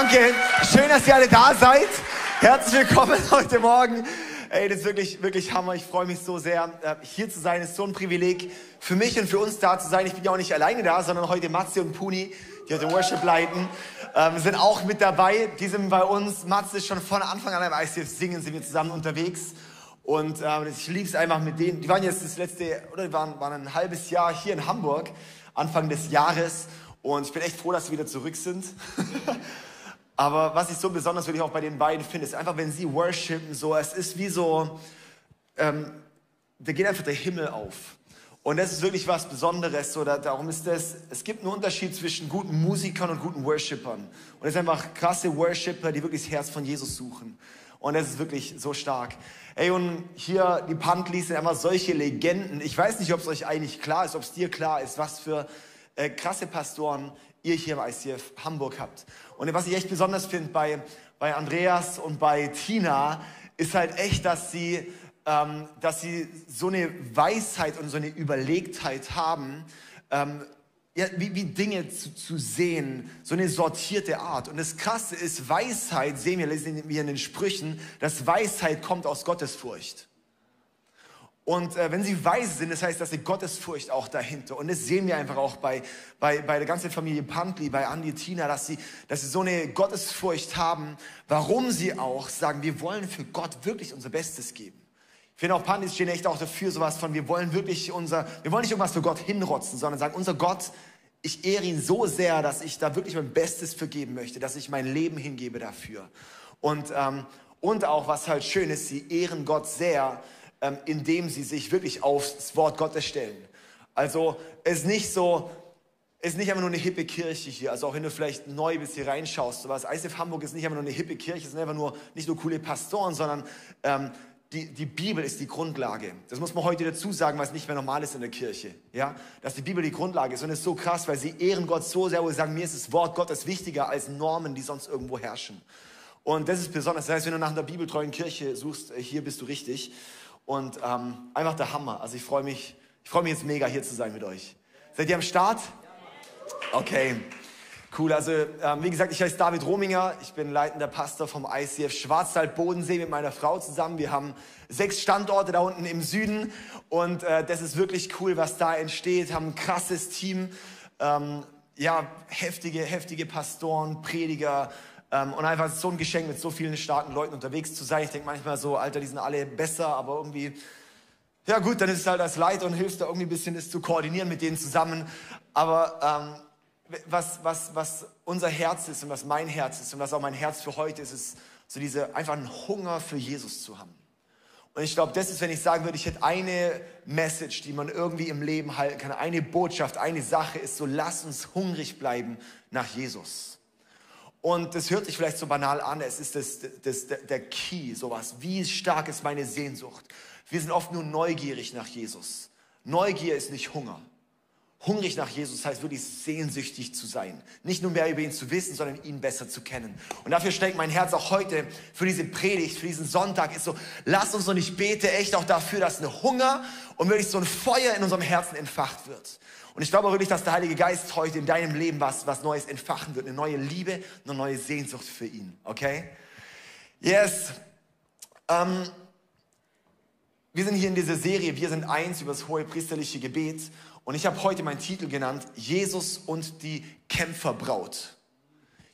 Danke. Schön, dass ihr alle da seid. Herzlich willkommen heute Morgen. Ey, das ist wirklich, wirklich Hammer. Ich freue mich so sehr, äh, hier zu sein. Es ist so ein Privileg für mich und für uns da zu sein. Ich bin ja auch nicht alleine da, sondern heute Matze und Puni, die heute Worship leiten, ähm, sind auch mit dabei. Die sind bei uns. Matze ist schon von Anfang an beim ICF Singen, sind wir zusammen unterwegs. Und ähm, ich liebe es einfach mit denen. Die waren jetzt das letzte, oder die waren, waren ein halbes Jahr hier in Hamburg, Anfang des Jahres. Und ich bin echt froh, dass sie wieder zurück sind. Aber was ich so besonders wirklich auch bei den beiden finde, ist einfach, wenn sie worshipen, so, es ist wie so, ähm, da geht einfach der Himmel auf. Und das ist wirklich was Besonderes. So, da, darum ist das, es gibt einen Unterschied zwischen guten Musikern und guten Worshippern. Und es sind einfach krasse Worshipper, die wirklich das Herz von Jesus suchen. Und das ist wirklich so stark. Ey, und hier die Pantlis sind einfach solche Legenden. Ich weiß nicht, ob es euch eigentlich klar ist, ob es dir klar ist, was für äh, krasse Pastoren ihr hier im ICF Hamburg habt. Und was ich echt besonders finde bei, bei Andreas und bei Tina, ist halt echt, dass sie, ähm, dass sie so eine Weisheit und so eine Überlegtheit haben, ähm, ja, wie, wie Dinge zu, zu sehen, so eine sortierte Art. Und das Krasse ist, Weisheit, sehen wir, lesen wir in den Sprüchen, dass Weisheit kommt aus Gottesfurcht. Und äh, wenn sie weise sind, das heißt, dass eine Gottesfurcht auch dahinter. Und das sehen wir einfach auch bei, bei, bei der ganzen Familie Pantli, bei Andi Tina, dass sie, dass sie so eine Gottesfurcht haben, warum sie auch sagen, wir wollen für Gott wirklich unser Bestes geben. Ich finde auch Pantlis stehen echt auch dafür, sowas von, wir wollen wirklich unser, wir wollen nicht irgendwas für Gott hinrotzen, sondern sagen, unser Gott, ich ehre ihn so sehr, dass ich da wirklich mein Bestes für geben möchte, dass ich mein Leben hingebe dafür. Und, ähm, und auch, was halt schön ist, sie ehren Gott sehr, ähm, indem sie sich wirklich aufs Wort Gottes stellen. Also es ist nicht so, es ist nicht einfach nur eine hippe Kirche hier. Also auch wenn du vielleicht neu bist hier reinschaust, sowas. ICF Hamburg ist nicht einfach nur eine hippe Kirche, es sind einfach nur nicht nur coole Pastoren, sondern ähm, die, die Bibel ist die Grundlage. Das muss man heute dazu sagen, was nicht mehr normal ist in der Kirche. Ja? Dass die Bibel die Grundlage ist. Und es ist so krass, weil sie ehren Gott so sehr, wo sie sagen, mir ist das Wort Gottes wichtiger als Normen, die sonst irgendwo herrschen. Und das ist besonders. Das heißt, wenn du nach einer bibeltreuen Kirche suchst, äh, hier bist du richtig. Und ähm, einfach der Hammer. Also ich freue mich, ich freue mich jetzt mega hier zu sein mit euch. Seid ihr am Start? Okay. Cool, also ähm, wie gesagt, ich heiße David Rominger, ich bin leitender Pastor vom ICF Schwarzwald-Bodensee mit meiner Frau zusammen. Wir haben sechs Standorte da unten im Süden und äh, das ist wirklich cool, was da entsteht. Haben ein krasses Team, ähm, ja, heftige, heftige Pastoren, Prediger, und einfach so ein Geschenk, mit so vielen starken Leuten unterwegs zu sein. Ich denke manchmal so, Alter, die sind alle besser, aber irgendwie, ja gut, dann ist es halt als Leiter und hilfst da irgendwie ein bisschen, das zu koordinieren mit denen zusammen. Aber ähm, was, was, was unser Herz ist und was mein Herz ist und was auch mein Herz für heute ist, ist so diese einfach einen Hunger für Jesus zu haben. Und ich glaube, das ist, wenn ich sagen würde, ich hätte eine Message, die man irgendwie im Leben halten kann, eine Botschaft, eine Sache ist so, lass uns hungrig bleiben nach Jesus. Und das hört sich vielleicht so banal an, es ist das, das, der Key, sowas. Wie stark ist meine Sehnsucht? Wir sind oft nur neugierig nach Jesus. Neugier ist nicht Hunger. Hungrig nach Jesus heißt wirklich sehnsüchtig zu sein. Nicht nur mehr über ihn zu wissen, sondern ihn besser zu kennen. Und dafür steckt mein Herz auch heute für diese Predigt, für diesen Sonntag, ist so, lass uns und ich bete echt auch dafür, dass ein Hunger und wirklich so ein Feuer in unserem Herzen entfacht wird. Und ich glaube wirklich, dass der Heilige Geist heute in deinem Leben was, was Neues entfachen wird. Eine neue Liebe, eine neue Sehnsucht für ihn. Okay? Yes. Ähm, wir sind hier in dieser Serie, wir sind eins über das hohe priesterliche Gebet. Und ich habe heute meinen Titel genannt, Jesus und die Kämpferbraut.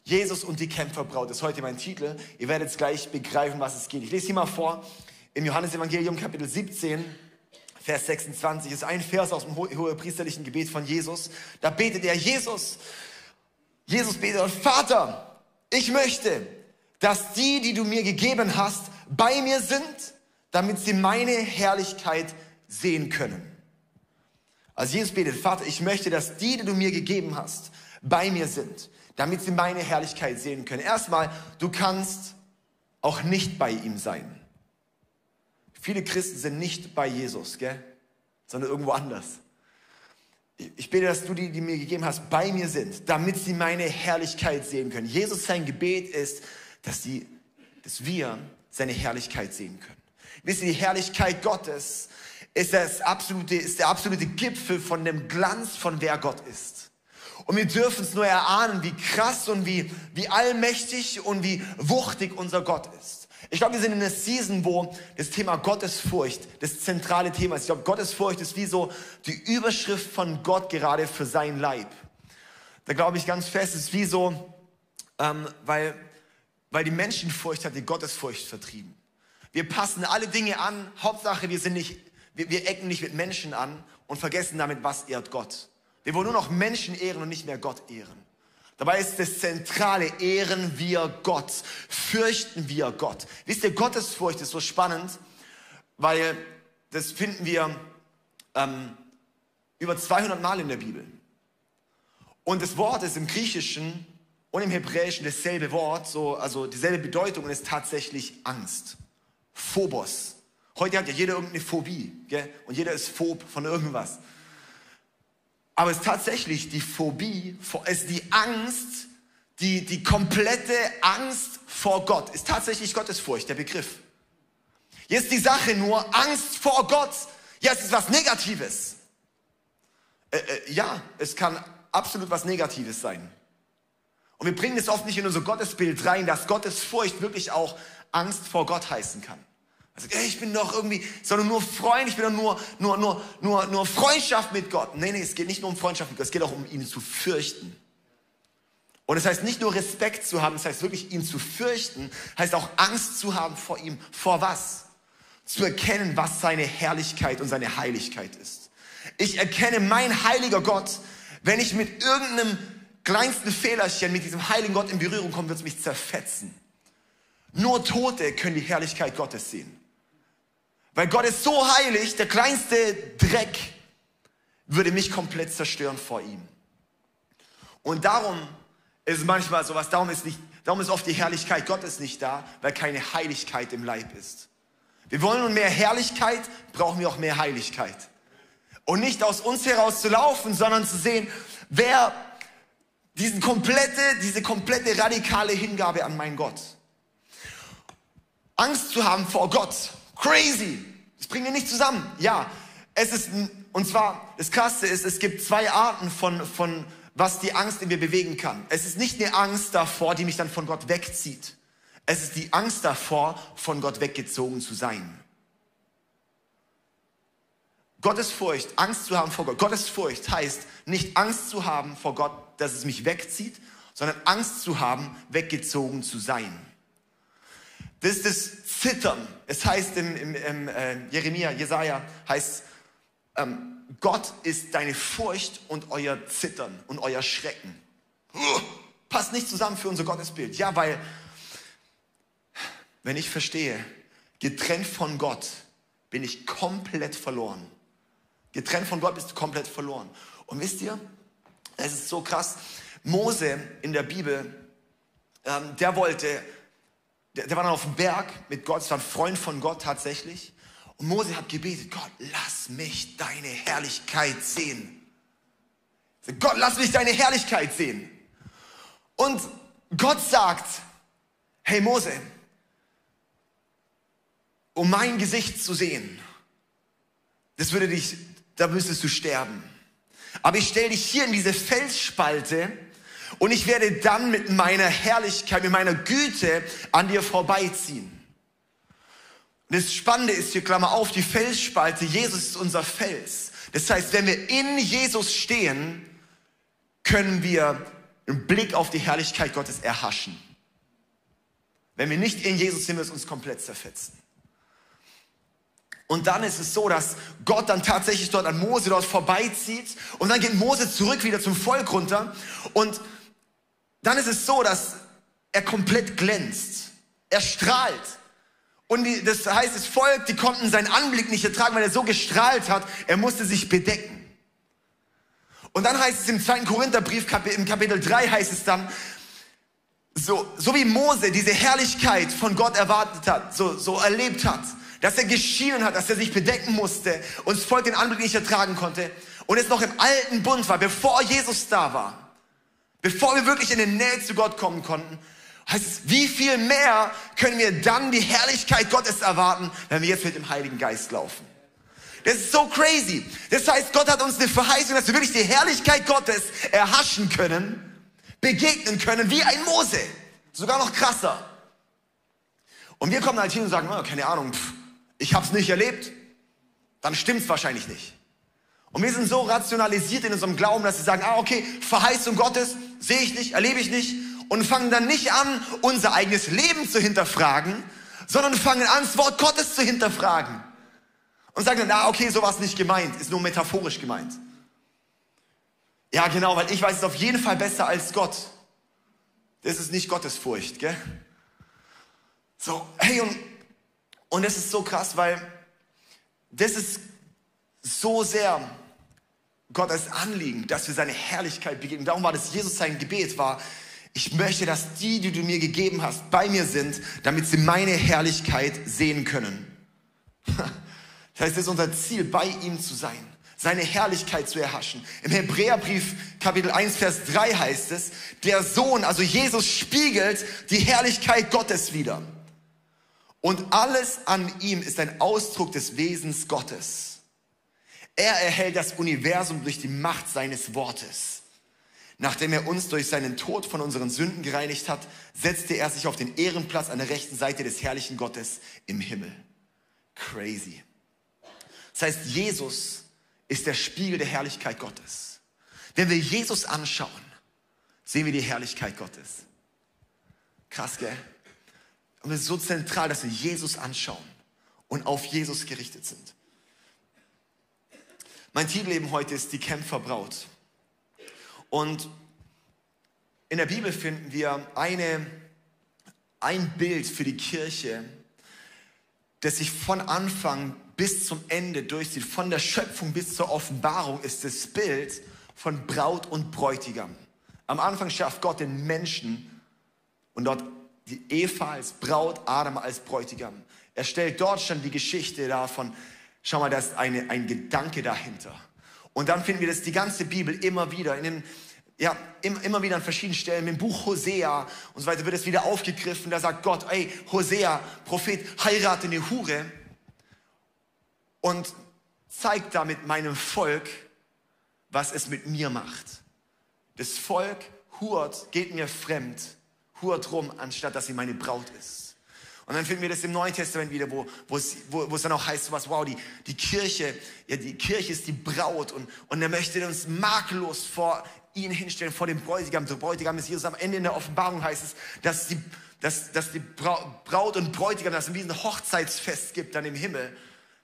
Jesus und die Kämpferbraut ist heute mein Titel. Ihr werdet gleich begreifen, was es geht. Ich lese hier mal vor, im Johannesevangelium Kapitel 17, Vers 26 ist ein Vers aus dem hohepriesterlichen Gebet von Jesus. Da betet er, Jesus, Jesus betet, Vater, ich möchte, dass die, die du mir gegeben hast, bei mir sind, damit sie meine Herrlichkeit sehen können. Also Jesus betet, Vater, ich möchte, dass die, die du mir gegeben hast, bei mir sind, damit sie meine Herrlichkeit sehen können. Erstmal, du kannst auch nicht bei ihm sein. Viele Christen sind nicht bei Jesus, gell? sondern irgendwo anders. Ich bete, dass du die, die mir gegeben hast, bei mir sind, damit sie meine Herrlichkeit sehen können. Jesus, sein Gebet ist, dass, die, dass wir seine Herrlichkeit sehen können. Wisst ihr, die Herrlichkeit Gottes ist, das absolute, ist der absolute Gipfel von dem Glanz von wer Gott ist. Und wir dürfen es nur erahnen, wie krass und wie, wie allmächtig und wie wuchtig unser Gott ist. Ich glaube, wir sind in einer Season, wo das Thema Gottesfurcht das zentrale Thema ist. Ich glaube, Gottesfurcht ist wie so die Überschrift von Gott gerade für sein Leib. Da glaube ich ganz fest, es ist wie so, ähm, weil, weil die Menschenfurcht hat die Gottesfurcht vertrieben. Wir passen alle Dinge an. Hauptsache, wir sind nicht, wir, wir ecken nicht mit Menschen an und vergessen damit, was ehrt Gott. Wir wollen nur noch Menschen ehren und nicht mehr Gott ehren. Dabei ist das Zentrale, ehren wir Gott, fürchten wir Gott. Wisst ihr, Gottesfurcht ist so spannend, weil das finden wir ähm, über 200 Mal in der Bibel. Und das Wort ist im Griechischen und im Hebräischen dasselbe Wort, so, also dieselbe Bedeutung und ist tatsächlich Angst. Phobos. Heute hat ja jeder irgendeine Phobie, gell? und jeder ist phob von irgendwas. Aber es ist tatsächlich die Phobie, es ist die Angst, die, die komplette Angst vor Gott, ist tatsächlich Gottesfurcht, der Begriff. Jetzt die Sache nur, Angst vor Gott, ja, es ist was Negatives. Äh, äh, ja, es kann absolut was Negatives sein. Und wir bringen es oft nicht in unser Gottesbild rein, dass Gottesfurcht wirklich auch Angst vor Gott heißen kann. Also, ey, ich bin doch irgendwie, sondern nur Freund, ich bin doch nur, nur, nur, nur, nur Freundschaft mit Gott. Nee, nee, es geht nicht nur um Freundschaft mit Gott, es geht auch um ihn zu fürchten. Und es das heißt nicht nur Respekt zu haben, es das heißt wirklich ihn zu fürchten, heißt auch Angst zu haben vor ihm. Vor was? Zu erkennen, was seine Herrlichkeit und seine Heiligkeit ist. Ich erkenne mein heiliger Gott, wenn ich mit irgendeinem kleinsten Fehlerchen mit diesem heiligen Gott in Berührung komme, wird es mich zerfetzen. Nur Tote können die Herrlichkeit Gottes sehen. Weil Gott ist so heilig, der kleinste Dreck würde mich komplett zerstören vor ihm. Und darum ist manchmal sowas, darum ist, nicht, darum ist oft die Herrlichkeit Gottes nicht da, weil keine Heiligkeit im Leib ist. Wir wollen nun mehr Herrlichkeit, brauchen wir auch mehr Heiligkeit. Und nicht aus uns heraus zu laufen, sondern zu sehen, wer diesen komplette, diese komplette radikale Hingabe an meinen Gott. Angst zu haben vor Gott Crazy. Das bringen wir nicht zusammen. Ja, es ist, und zwar, das Krasse ist, es gibt zwei Arten von, von, was die Angst in mir bewegen kann. Es ist nicht eine Angst davor, die mich dann von Gott wegzieht. Es ist die Angst davor, von Gott weggezogen zu sein. Gottesfurcht, Angst zu haben vor Gott. Gottesfurcht heißt nicht Angst zu haben vor Gott, dass es mich wegzieht, sondern Angst zu haben, weggezogen zu sein. Das ist das Zittern. Es heißt im, im, im äh, Jeremia, Jesaja, heißt, ähm, Gott ist deine Furcht und euer Zittern und euer Schrecken. Passt nicht zusammen für unser Gottesbild. Ja, weil, wenn ich verstehe, getrennt von Gott bin ich komplett verloren. Getrennt von Gott bist du komplett verloren. Und wisst ihr, es ist so krass. Mose in der Bibel, ähm, der wollte der, der war dann auf dem Berg mit Gott, es war ein Freund von Gott tatsächlich. Und Mose hat gebetet, Gott, lass mich deine Herrlichkeit sehen. Gott, lass mich deine Herrlichkeit sehen. Und Gott sagt, hey Mose, um mein Gesicht zu sehen, das würde dich, da müsstest du sterben. Aber ich stelle dich hier in diese Felsspalte und ich werde dann mit meiner Herrlichkeit, mit meiner Güte an dir vorbeiziehen. Das Spannende ist hier, Klammer auf, die Felsspalte, Jesus ist unser Fels. Das heißt, wenn wir in Jesus stehen, können wir einen Blick auf die Herrlichkeit Gottes erhaschen. Wenn wir nicht in Jesus sind, wir es uns komplett zerfetzen. Und dann ist es so, dass Gott dann tatsächlich dort an Mose dort vorbeizieht und dann geht Mose zurück wieder zum Volk runter und dann ist es so, dass er komplett glänzt. Er strahlt. Und die, das heißt, das Volk, die konnten seinen Anblick nicht ertragen, weil er so gestrahlt hat, er musste sich bedecken. Und dann heißt es im 2. Korintherbrief, im Kapitel 3 heißt es dann, so, so wie Mose diese Herrlichkeit von Gott erwartet hat, so, so erlebt hat, dass er geschienen hat, dass er sich bedecken musste und das Volk den Anblick nicht ertragen konnte und es noch im alten Bund war, bevor Jesus da war, bevor wir wirklich in die Nähe zu Gott kommen konnten, heißt es, wie viel mehr können wir dann die Herrlichkeit Gottes erwarten, wenn wir jetzt mit dem Heiligen Geist laufen. Das ist so crazy. Das heißt, Gott hat uns eine Verheißung, dass wir wirklich die Herrlichkeit Gottes erhaschen können, begegnen können wie ein Mose. Sogar noch krasser. Und wir kommen halt hin und sagen, oh, keine Ahnung, pff, ich habe es nicht erlebt. Dann stimmt es wahrscheinlich nicht. Und wir sind so rationalisiert in unserem Glauben, dass wir sagen, ah, okay, Verheißung Gottes sehe ich nicht, erlebe ich nicht. Und fangen dann nicht an, unser eigenes Leben zu hinterfragen, sondern fangen an, das Wort Gottes zu hinterfragen. Und sagen dann, ah, okay, sowas nicht gemeint, ist nur metaphorisch gemeint. Ja, genau, weil ich weiß es auf jeden Fall besser als Gott. Das ist nicht Gottesfurcht, gell? So, hey, und, und das ist so krass, weil das ist so sehr Gottes Anliegen, dass wir seine Herrlichkeit begegnen. Darum war das Jesus sein Gebet war, ich möchte, dass die, die du mir gegeben hast, bei mir sind, damit sie meine Herrlichkeit sehen können. Das heißt, es ist unser Ziel, bei ihm zu sein, seine Herrlichkeit zu erhaschen. Im Hebräerbrief Kapitel 1, Vers 3 heißt es, der Sohn, also Jesus, spiegelt die Herrlichkeit Gottes wider. Und alles an ihm ist ein Ausdruck des Wesens Gottes. Er erhält das Universum durch die Macht seines Wortes. Nachdem er uns durch seinen Tod von unseren Sünden gereinigt hat, setzte er sich auf den Ehrenplatz an der rechten Seite des herrlichen Gottes im Himmel. Crazy. Das heißt, Jesus ist der Spiegel der Herrlichkeit Gottes. Wenn wir Jesus anschauen, sehen wir die Herrlichkeit Gottes. Krass, gell? Und es ist so zentral, dass wir Jesus anschauen und auf Jesus gerichtet sind. Mein Titelleben heute ist die Kämpferbraut. Und in der Bibel finden wir eine, ein Bild für die Kirche, das sich von Anfang bis zum Ende durchzieht. Von der Schöpfung bis zur Offenbarung ist das Bild von Braut und Bräutigam. Am Anfang schafft Gott den Menschen und dort die Eva als Braut, Adam als Bräutigam. Er stellt dort schon die Geschichte davon, schau mal, da ist eine, ein Gedanke dahinter. Und dann finden wir das die ganze Bibel immer wieder in den ja, immer wieder an verschiedenen Stellen, im Buch Hosea und so weiter wird es wieder aufgegriffen. Da sagt Gott, ey, Hosea, Prophet, heirate eine Hure und zeigt damit meinem Volk, was es mit mir macht. Das Volk hurt, geht mir fremd, hurt rum, anstatt dass sie meine Braut ist. Und dann finden wir das im Neuen Testament wieder, wo, wo, es, wo, wo es dann auch heißt, was, wow, die, die Kirche, ja, die Kirche ist die Braut und, und er möchte uns makellos vor ihn hinstellen, vor dem Bräutigam. Der Bräutigam ist Jesus. Am Ende in der Offenbarung heißt es, dass die, dass, dass die Braut und Bräutigam, dass es wie ein Hochzeitsfest gibt dann im Himmel,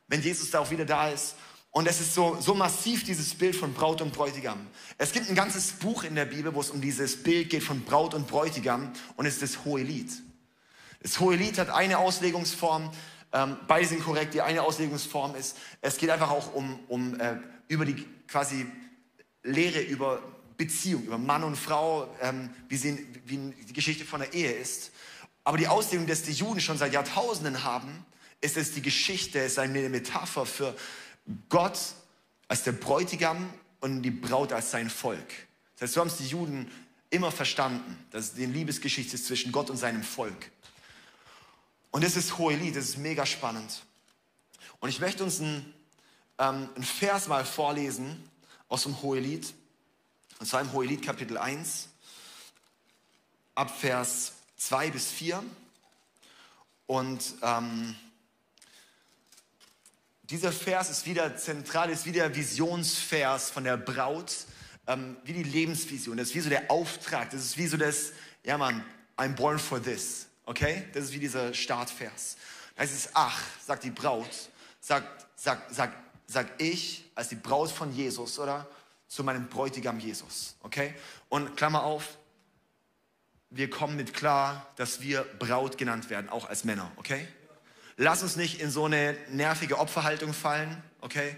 wenn Jesus da auch wieder da ist. Und es ist so, so massiv, dieses Bild von Braut und Bräutigam. Es gibt ein ganzes Buch in der Bibel, wo es um dieses Bild geht von Braut und Bräutigam und es ist das Hohelied. Das Hohelied hat eine Auslegungsform, ähm, beide sind korrekt. Die eine Auslegungsform ist, es geht einfach auch um, um äh, über die quasi Lehre über Beziehung, über Mann und Frau, ähm, wie, sie, wie die Geschichte von der Ehe ist. Aber die Auslegung, die die Juden schon seit Jahrtausenden haben, ist es die Geschichte, ist eine Metapher für Gott als der Bräutigam und die Braut als sein Volk. Das heißt, so haben es die Juden immer verstanden, dass es die Liebesgeschichte ist zwischen Gott und seinem Volk. Und das ist Hohelied, das ist mega spannend. Und ich möchte uns einen, ähm, einen Vers mal vorlesen aus dem Hohelied. Und zwar im Hohelied Kapitel 1, ab Vers 2 bis 4. Und ähm, dieser Vers ist wieder zentral, ist wie der Visionsvers von der Braut, ähm, wie die Lebensvision. Das ist wie so der Auftrag, das ist wie so das, ja man, I'm born for this. Okay? Das ist wie dieser Startvers. Da heißt es, ach, sagt die Braut, sagt, sagt, sagt, sagt ich als die Braut von Jesus, oder? Zu meinem Bräutigam Jesus. Okay? Und Klammer auf, wir kommen mit klar, dass wir Braut genannt werden, auch als Männer. Okay? Lass uns nicht in so eine nervige Opferhaltung fallen. Okay?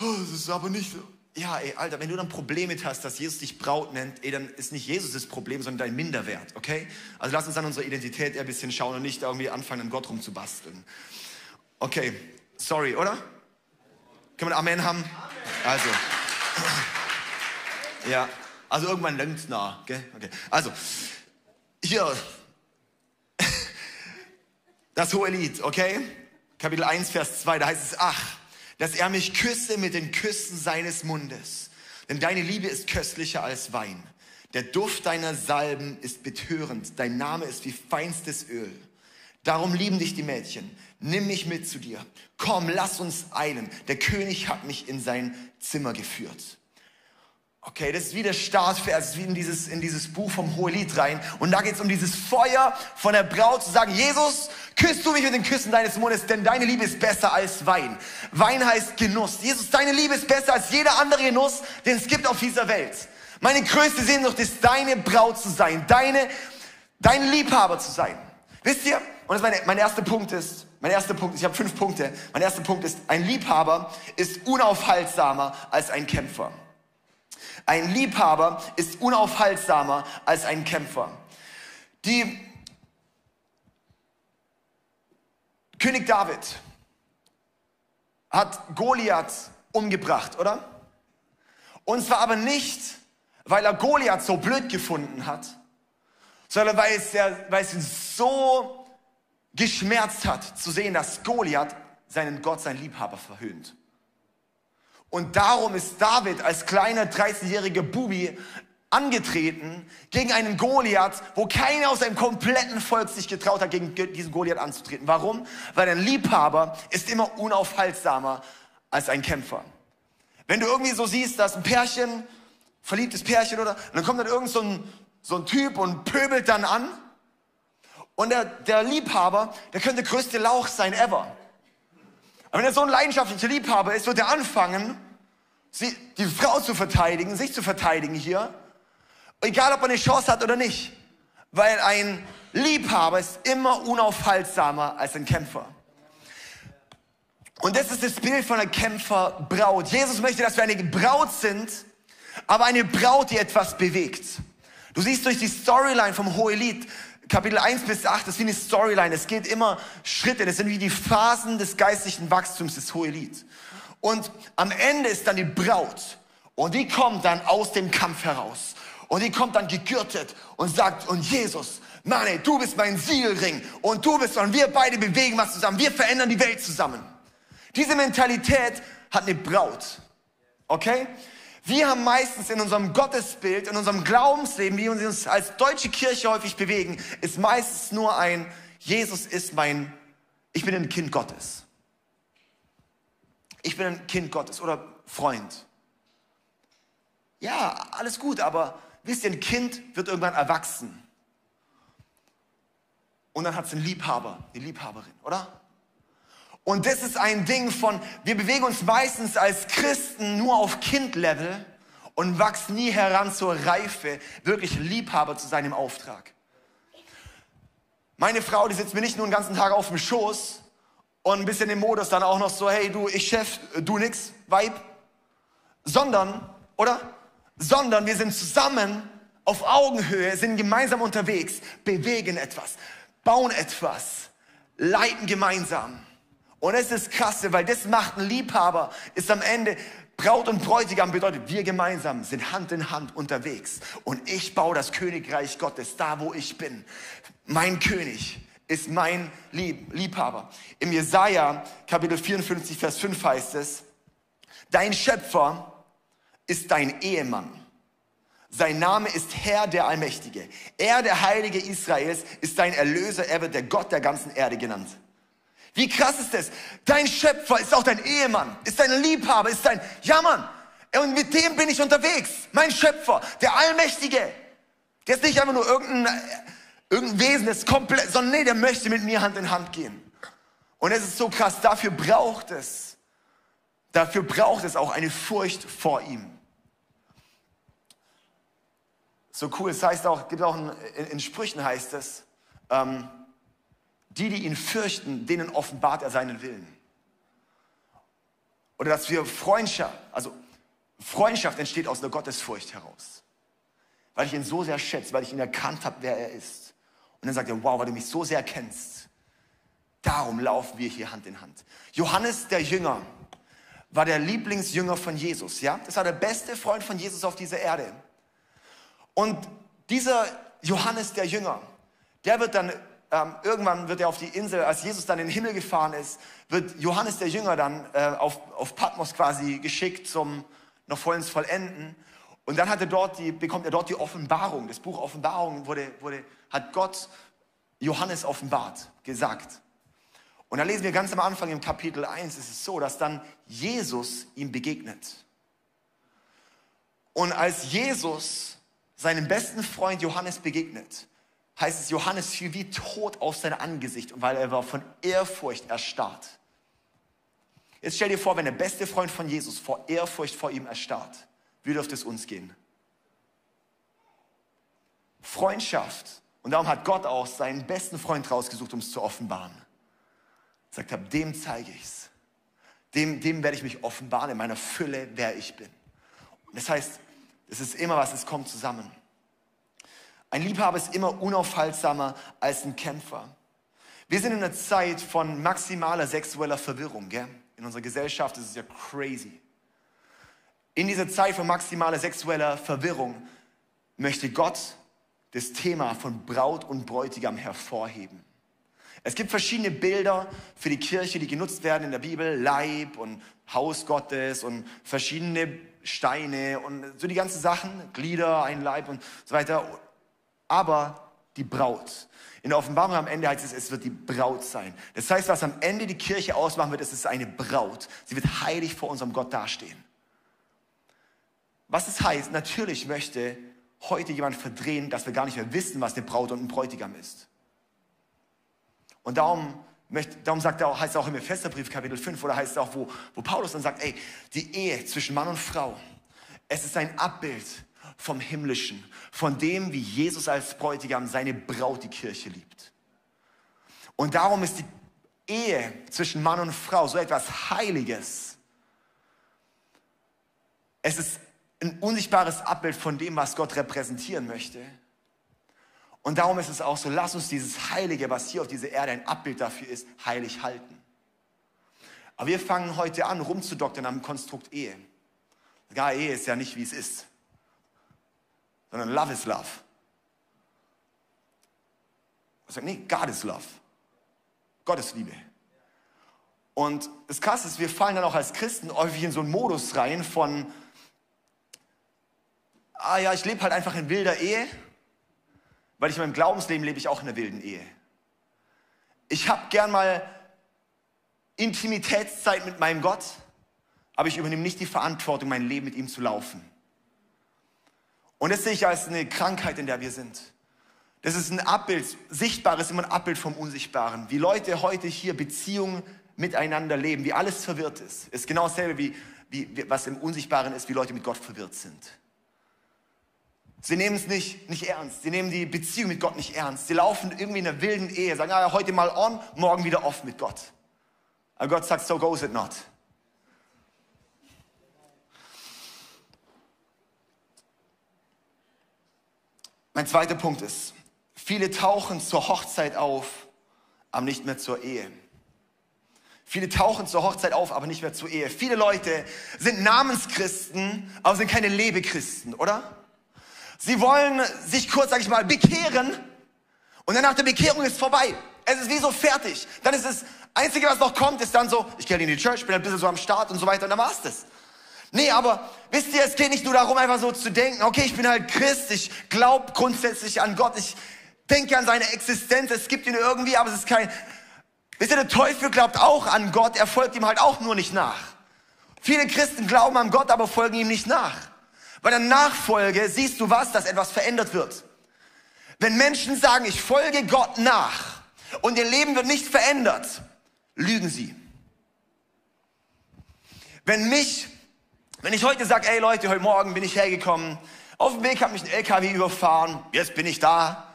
Oh, das ist aber nicht so ja, ey, Alter, wenn du dann Probleme mit hast, dass Jesus dich Braut nennt, ey, dann ist nicht Jesus das Problem, sondern dein Minderwert, okay? Also lass uns an unsere Identität eher ein bisschen schauen und nicht irgendwie anfangen, an Gott rumzubasteln. Okay, sorry, oder? Können wir Amen haben? Also, ja, also irgendwann längt's nah, gell? Okay, also, hier, das hohe Lied, okay? Kapitel 1, Vers 2, da heißt es, ach, dass er mich küsse mit den Küssen seines Mundes. Denn deine Liebe ist köstlicher als Wein. Der Duft deiner Salben ist betörend. Dein Name ist wie feinstes Öl. Darum lieben dich die Mädchen. Nimm mich mit zu dir. Komm, lass uns eilen. Der König hat mich in sein Zimmer geführt. Okay, das ist wie der Startvers, wie in dieses, in dieses Buch vom Hohelied rein. Und da geht es um dieses Feuer von der Braut zu sagen, Jesus, küsst du mich mit den Küssen deines Mundes, denn deine Liebe ist besser als Wein. Wein heißt Genuss. Jesus, deine Liebe ist besser als jeder andere Genuss, den es gibt auf dieser Welt. Meine größte Sehnsucht ist, deine Braut zu sein, deine, dein Liebhaber zu sein. Wisst ihr? Und das meine, mein erster Punkt ist, mein erster Punkt ich habe fünf Punkte. Mein erster Punkt ist, ein Liebhaber ist unaufhaltsamer als ein Kämpfer. Ein Liebhaber ist unaufhaltsamer als ein Kämpfer. Die König David hat Goliath umgebracht, oder? Und zwar aber nicht, weil er Goliath so blöd gefunden hat, sondern weil es, der, weil es ihn so geschmerzt hat, zu sehen, dass Goliath seinen Gott, seinen Liebhaber verhöhnt. Und darum ist David als kleiner 13-jähriger Bubi angetreten gegen einen Goliath, wo keiner aus seinem kompletten Volk sich getraut hat, gegen diesen Goliath anzutreten. Warum? Weil ein Liebhaber ist immer unaufhaltsamer als ein Kämpfer. Wenn du irgendwie so siehst, dass ein Pärchen, verliebtes Pärchen oder, und dann kommt dann irgend so ein, so ein Typ und pöbelt dann an. Und der, der Liebhaber, der könnte der größte Lauch sein ever. Wenn er so ein leidenschaftlicher Liebhaber ist, wird er anfangen, sie, die Frau zu verteidigen, sich zu verteidigen hier. Egal, ob er eine Chance hat oder nicht. Weil ein Liebhaber ist immer unaufhaltsamer als ein Kämpfer. Und das ist das Bild von einer Kämpferbraut. Jesus möchte, dass wir eine Braut sind, aber eine Braut, die etwas bewegt. Du siehst durch die Storyline vom Hohelied, Kapitel 1 bis 8, das ist wie eine Storyline. Es geht immer Schritte. Das sind wie die Phasen des geistlichen Wachstums des Hohelied. Und am Ende ist dann die Braut. Und die kommt dann aus dem Kampf heraus. Und die kommt dann gegürtet und sagt, und Jesus, Mann, ey, du bist mein Siegelring. Und du bist, und wir beide bewegen was zusammen. Wir verändern die Welt zusammen. Diese Mentalität hat eine Braut. Okay? Wir haben meistens in unserem Gottesbild, in unserem Glaubensleben, wie wir uns als deutsche Kirche häufig bewegen, ist meistens nur ein, Jesus ist mein, ich bin ein Kind Gottes. Ich bin ein Kind Gottes oder Freund. Ja, alles gut, aber wisst ihr, ein Kind wird irgendwann erwachsen. Und dann hat es einen Liebhaber, eine Liebhaberin, oder? Und das ist ein Ding von, wir bewegen uns meistens als Christen nur auf Kindlevel und wachsen nie heran zur Reife, wirklich Liebhaber zu sein im Auftrag. Meine Frau, die sitzt mir nicht nur den ganzen Tag auf dem Schoß und ein bisschen im Modus dann auch noch so, hey du, ich Chef, du nix, Vibe, sondern, oder? Sondern wir sind zusammen auf Augenhöhe, sind gemeinsam unterwegs, bewegen etwas, bauen etwas, leiten gemeinsam. Und es ist krasse, weil das macht ein Liebhaber, ist am Ende Braut und Bräutigam bedeutet, wir gemeinsam sind Hand in Hand unterwegs. Und ich baue das Königreich Gottes da, wo ich bin. Mein König ist mein Lieb Liebhaber. Im Jesaja Kapitel 54, Vers 5 heißt es, dein Schöpfer ist dein Ehemann. Sein Name ist Herr der Allmächtige. Er, der Heilige Israels, ist dein Erlöser. Er wird der Gott der ganzen Erde genannt. Wie krass ist das? Dein Schöpfer ist auch dein Ehemann, ist dein Liebhaber, ist dein, ja Mann, und mit dem bin ich unterwegs. Mein Schöpfer, der Allmächtige. Der ist nicht einfach nur irgendein, irgendein Wesen, das komplett, sondern nee, der möchte mit mir Hand in Hand gehen. Und es ist so krass, dafür braucht es, dafür braucht es auch eine Furcht vor ihm. So cool, es heißt auch, gibt auch in, in Sprüchen heißt es, ähm, die, die ihn fürchten, denen offenbart er seinen Willen. Oder dass wir Freundschaft, also Freundschaft entsteht aus der Gottesfurcht heraus. Weil ich ihn so sehr schätze, weil ich ihn erkannt habe, wer er ist. Und dann sagt er, wow, weil du mich so sehr kennst. Darum laufen wir hier Hand in Hand. Johannes, der Jünger, war der Lieblingsjünger von Jesus. Ja? Das war der beste Freund von Jesus auf dieser Erde. Und dieser Johannes, der Jünger, der wird dann ähm, irgendwann wird er auf die Insel, als Jesus dann in den Himmel gefahren ist, wird Johannes der Jünger dann äh, auf, auf Patmos quasi geschickt zum noch vollends Vollenden. Und dann hat er dort die, bekommt er dort die Offenbarung. Das Buch Offenbarung wurde, wurde, hat Gott Johannes offenbart, gesagt. Und da lesen wir ganz am Anfang im Kapitel 1, ist es so, dass dann Jesus ihm begegnet. Und als Jesus seinem besten Freund Johannes begegnet, heißt es, Johannes fiel wie tot auf sein Angesicht, weil er war von Ehrfurcht erstarrt. Jetzt stell dir vor, wenn der beste Freund von Jesus vor Ehrfurcht vor ihm erstarrt, wie dürfte es uns gehen? Freundschaft. Und darum hat Gott auch seinen besten Freund rausgesucht, um es zu offenbaren. Sagt er, dem zeige ich es. Dem, dem werde ich mich offenbaren in meiner Fülle, wer ich bin. Und das heißt, es ist immer was, es kommt zusammen. Ein Liebhaber ist immer unaufhaltsamer als ein Kämpfer. Wir sind in einer Zeit von maximaler sexueller Verwirrung. Gell? In unserer Gesellschaft ist es ja crazy. In dieser Zeit von maximaler sexueller Verwirrung möchte Gott das Thema von Braut und Bräutigam hervorheben. Es gibt verschiedene Bilder für die Kirche, die genutzt werden in der Bibel, Leib und Haus Gottes und verschiedene Steine und so die ganzen Sachen, Glieder, ein Leib und so weiter aber die Braut. In der Offenbarung am Ende heißt es, es wird die Braut sein. Das heißt, was am Ende die Kirche ausmachen wird, ist eine Braut. Sie wird heilig vor unserem Gott dastehen. Was es heißt, natürlich möchte heute jemand verdrehen, dass wir gar nicht mehr wissen, was eine Braut und ein Bräutigam ist. Und darum, möchte, darum sagt er auch, heißt es auch im Epheserbrief Kapitel 5, oder heißt es auch, wo, wo Paulus dann sagt, ey, die Ehe zwischen Mann und Frau, es ist ein Abbild vom Himmlischen, von dem, wie Jesus als Bräutigam seine Braut, die Kirche, liebt. Und darum ist die Ehe zwischen Mann und Frau so etwas Heiliges. Es ist ein unsichtbares Abbild von dem, was Gott repräsentieren möchte. Und darum ist es auch so, lass uns dieses Heilige, was hier auf dieser Erde ein Abbild dafür ist, heilig halten. Aber wir fangen heute an, rumzudoktern am Konstrukt Ehe. Gar Ehe ist ja nicht, wie es ist sondern Love is Love. Ich sage, nee, God is Love. Gott ist Liebe. Und das Krasse ist, wir fallen dann auch als Christen häufig in so einen Modus rein von, ah ja, ich lebe halt einfach in wilder Ehe, weil ich in meinem Glaubensleben lebe ich auch in einer wilden Ehe. Ich habe gern mal Intimitätszeit mit meinem Gott, aber ich übernehme nicht die Verantwortung, mein Leben mit ihm zu laufen. Und das sehe ich als eine Krankheit, in der wir sind. Das ist ein Abbild, Sichtbares immer ein Abbild vom Unsichtbaren. Wie Leute heute hier Beziehungen miteinander leben, wie alles verwirrt ist. Ist genau dasselbe, wie, wie, was im Unsichtbaren ist, wie Leute mit Gott verwirrt sind. Sie nehmen es nicht, nicht ernst. Sie nehmen die Beziehung mit Gott nicht ernst. Sie laufen irgendwie in einer wilden Ehe, sagen, ah, heute mal on, morgen wieder off mit Gott. Aber Gott sagt, so goes it not. Mein zweiter Punkt ist, viele tauchen zur Hochzeit auf, aber nicht mehr zur Ehe. Viele tauchen zur Hochzeit auf, aber nicht mehr zur Ehe. Viele Leute sind Namenschristen, aber sind keine Lebechristen, oder? Sie wollen sich kurz, sag ich mal, bekehren und dann nach der Bekehrung ist vorbei. Es ist wie so fertig. Dann ist das Einzige, was noch kommt, ist dann so, ich gehe in die Church, bin ein bisschen so am Start und so weiter und dann war's das. Nee, aber wisst ihr, es geht nicht nur darum, einfach so zu denken, okay, ich bin halt Christ, ich glaube grundsätzlich an Gott, ich denke an seine Existenz, es gibt ihn irgendwie, aber es ist kein... Wisst ihr, der Teufel glaubt auch an Gott, er folgt ihm halt auch nur nicht nach. Viele Christen glauben an Gott, aber folgen ihm nicht nach. Bei der Nachfolge siehst du was, dass etwas verändert wird. Wenn Menschen sagen, ich folge Gott nach und ihr Leben wird nicht verändert, lügen sie. Wenn mich wenn ich heute sage, ey Leute, heute Morgen bin ich hergekommen, auf dem Weg hat mich ein LKW überfahren, jetzt bin ich da,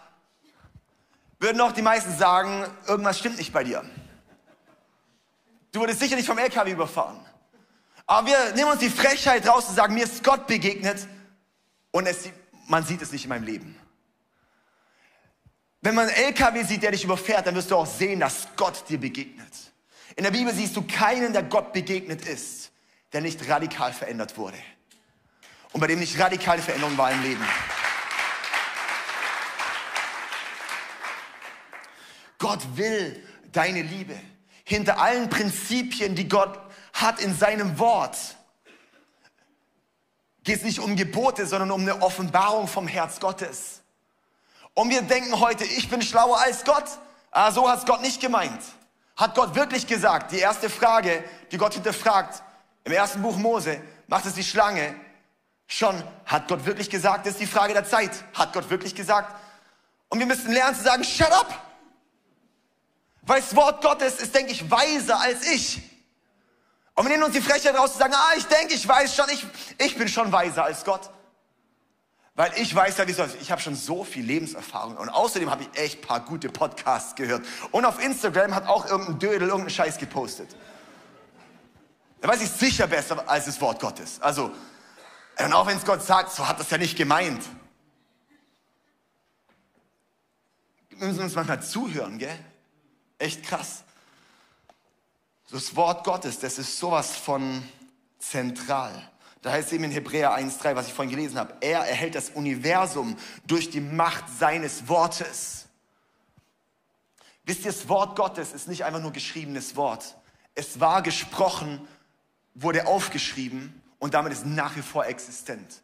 würden auch die meisten sagen, irgendwas stimmt nicht bei dir. Du wurdest sicher nicht vom LKW überfahren. Aber wir nehmen uns die Frechheit raus und sagen, mir ist Gott begegnet und es, man sieht es nicht in meinem Leben. Wenn man einen LKW sieht, der dich überfährt, dann wirst du auch sehen, dass Gott dir begegnet. In der Bibel siehst du keinen, der Gott begegnet ist, der nicht radikal verändert wurde. Und bei dem nicht radikale Veränderung war im Leben. Gott will deine Liebe. Hinter allen Prinzipien, die Gott hat in seinem Wort, geht es nicht um Gebote, sondern um eine Offenbarung vom Herz Gottes. Und wir denken heute, ich bin schlauer als Gott. Ah, so hat es Gott nicht gemeint. Hat Gott wirklich gesagt? Die erste Frage, die Gott hinterfragt, im ersten Buch Mose, macht es die Schlange schon, hat Gott wirklich gesagt? Das ist die Frage der Zeit. Hat Gott wirklich gesagt? Und wir müssen lernen zu sagen, shut up! Weil das Wort Gottes ist, denke ich, weiser als ich. Und wir nehmen uns die Frechheit raus zu sagen, ah, ich denke, ich weiß schon, ich, ich bin schon weiser als Gott. Weil ich weiß ja, wie soll ich habe schon so viel Lebenserfahrung und außerdem habe ich echt paar gute Podcasts gehört. Und auf Instagram hat auch irgendein Dödel irgendeinen Scheiß gepostet. Da weiß ich sicher besser als das Wort Gottes. Also, und auch wenn es Gott sagt, so hat das ja nicht gemeint. Wir müssen uns manchmal zuhören, gell? Echt krass. Das Wort Gottes, das ist sowas von zentral. Da heißt es eben in Hebräer 1,3, was ich vorhin gelesen habe. Er erhält das Universum durch die Macht seines Wortes. Wisst ihr, das Wort Gottes ist nicht einfach nur geschriebenes Wort. Es war gesprochen, wurde aufgeschrieben und damit ist nach wie vor existent.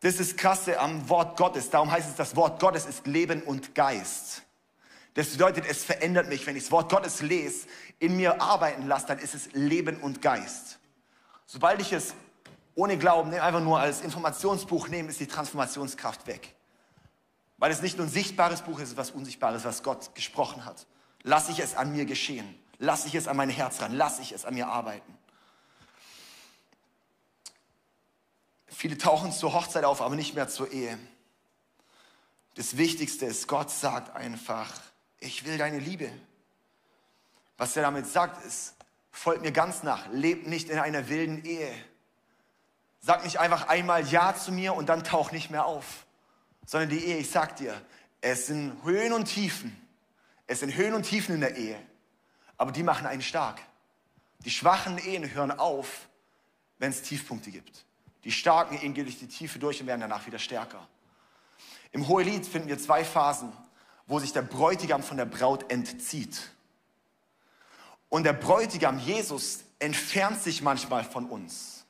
Das ist krasse am Wort Gottes. Darum heißt es, das Wort Gottes ist Leben und Geist. Das bedeutet, es verändert mich. Wenn ich das Wort Gottes lese, in mir arbeiten lasse, dann ist es Leben und Geist. Sobald ich es ohne Glauben einfach nur als Informationsbuch nehme, ist die Transformationskraft weg. Weil es nicht nur ein sichtbares Buch ist, es ist was Unsichtbares, was Gott gesprochen hat. Lasse ich es an mir geschehen. Lasse ich es an mein Herz ran. Lasse ich es an mir arbeiten. Viele tauchen zur Hochzeit auf, aber nicht mehr zur Ehe. Das Wichtigste ist, Gott sagt einfach, ich will deine Liebe. Was er damit sagt, ist, folgt mir ganz nach, lebt nicht in einer wilden Ehe. Sag nicht einfach einmal Ja zu mir und dann tauch nicht mehr auf, sondern die Ehe, ich sag dir, es sind Höhen und Tiefen. Es sind Höhen und Tiefen in der Ehe, aber die machen einen stark. Die schwachen Ehen hören auf, wenn es Tiefpunkte gibt. Die starken Ehen gehen durch die Tiefe durch und werden danach wieder stärker. Im Hohelied finden wir zwei Phasen, wo sich der Bräutigam von der Braut entzieht. Und der Bräutigam Jesus entfernt sich manchmal von uns,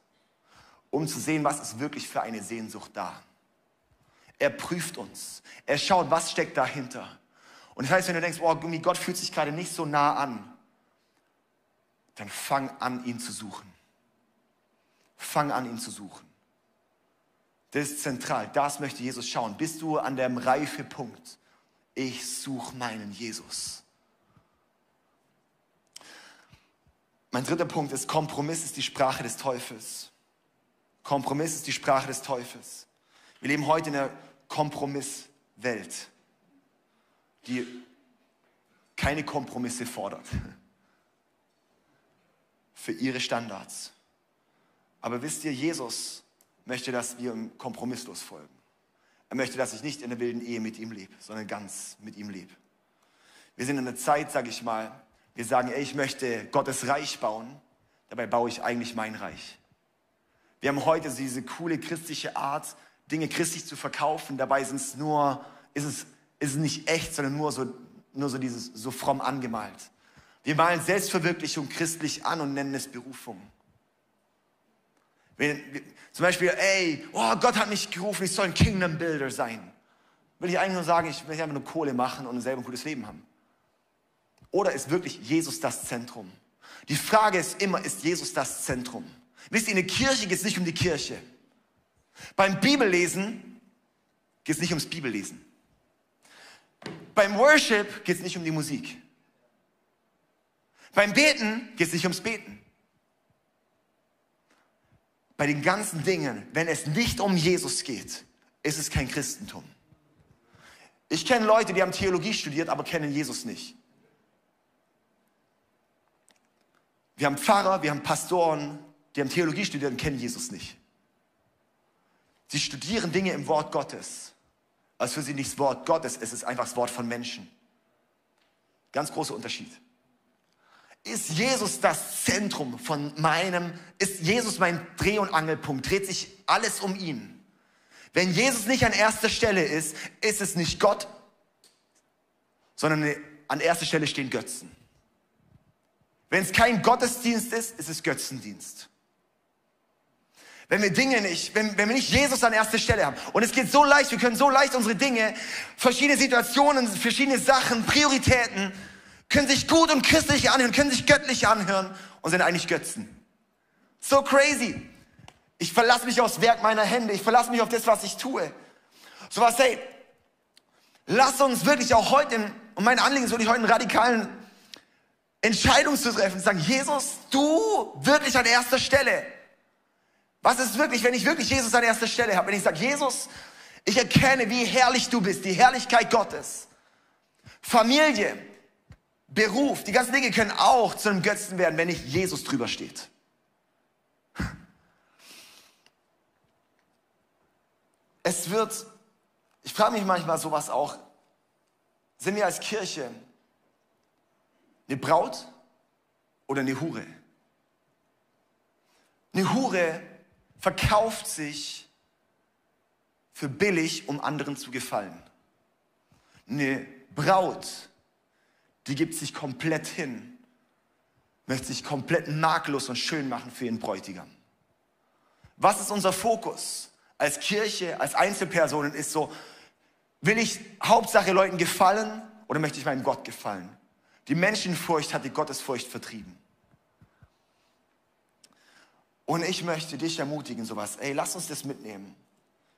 um zu sehen, was ist wirklich für eine Sehnsucht da. Er prüft uns. Er schaut, was steckt dahinter. Und das heißt, wenn du denkst, oh, Gott fühlt sich gerade nicht so nah an, dann fang an, ihn zu suchen. Fang an, ihn zu suchen. Das ist zentral. Das möchte Jesus schauen. Bist du an dem Reifepunkt? Ich suche meinen Jesus. Mein dritter Punkt ist, Kompromiss ist die Sprache des Teufels. Kompromiss ist die Sprache des Teufels. Wir leben heute in einer Kompromisswelt, die keine Kompromisse fordert für ihre Standards. Aber wisst ihr, Jesus möchte, dass wir ihm kompromisslos folgen. Er möchte, dass ich nicht in der wilden Ehe mit ihm lebe, sondern ganz mit ihm lebe. Wir sind in einer Zeit, sage ich mal, wir sagen, ey, ich möchte Gottes Reich bauen, dabei baue ich eigentlich mein Reich. Wir haben heute diese coole christliche Art, Dinge christlich zu verkaufen, dabei sind es nur, ist es, ist nicht echt, sondern nur so, nur so dieses, so fromm angemalt. Wir malen Selbstverwirklichung christlich an und nennen es Berufung. Wir, zum Beispiel, ey, oh, Gott hat mich gerufen, ich soll ein Kingdom Builder sein. Will ich eigentlich nur sagen, ich will einfach nur Kohle machen und selber ein gutes Leben haben. Oder ist wirklich Jesus das Zentrum? Die Frage ist immer, ist Jesus das Zentrum? Wisst ihr, in der Kirche geht es nicht um die Kirche. Beim Bibellesen geht es nicht ums Bibellesen. Beim Worship geht es nicht um die Musik. Beim Beten geht es nicht ums Beten. Bei den ganzen Dingen, wenn es nicht um Jesus geht, ist es kein Christentum. Ich kenne Leute, die haben Theologie studiert, aber kennen Jesus nicht. wir haben Pfarrer, wir haben Pastoren, die haben Theologie studiert und kennen Jesus nicht. Sie studieren Dinge im Wort Gottes. Also für sie nicht das Wort Gottes, es ist einfach das Wort von Menschen. Ganz großer Unterschied. Ist Jesus das Zentrum von meinem, ist Jesus mein Dreh- und Angelpunkt? Dreht sich alles um ihn? Wenn Jesus nicht an erster Stelle ist, ist es nicht Gott, sondern an erster Stelle stehen Götzen. Wenn es kein Gottesdienst ist, ist es Götzendienst. Wenn wir Dinge nicht, wenn, wenn wir nicht Jesus an erster Stelle haben. Und es geht so leicht, wir können so leicht unsere Dinge, verschiedene Situationen, verschiedene Sachen, Prioritäten, können sich gut und christlich anhören, können sich göttlich anhören und sind eigentlich Götzen. So crazy. Ich verlasse mich aufs Werk meiner Hände. Ich verlasse mich auf das, was ich tue. So was, hey, lass uns wirklich auch heute, und mein Anliegen ist wirklich heute einen radikalen Entscheidung zu treffen, zu sagen, Jesus, du wirklich an erster Stelle. Was ist wirklich, wenn ich wirklich Jesus an erster Stelle habe? Wenn ich sage, Jesus, ich erkenne, wie herrlich du bist, die Herrlichkeit Gottes. Familie, Beruf, die ganzen Dinge können auch zu einem Götzen werden, wenn nicht Jesus drüber steht. Es wird, ich frage mich manchmal sowas auch, sind wir als Kirche eine Braut oder eine Hure? Eine Hure verkauft sich für billig, um anderen zu gefallen. Eine Braut, die gibt sich komplett hin, möchte sich komplett makellos und schön machen für ihren Bräutigam. Was ist unser Fokus als Kirche, als Einzelpersonen? Ist so, will ich Hauptsache Leuten gefallen oder möchte ich meinem Gott gefallen? Die Menschenfurcht hat die Gottesfurcht vertrieben. Und ich möchte dich ermutigen, sowas, ey, lass uns das mitnehmen.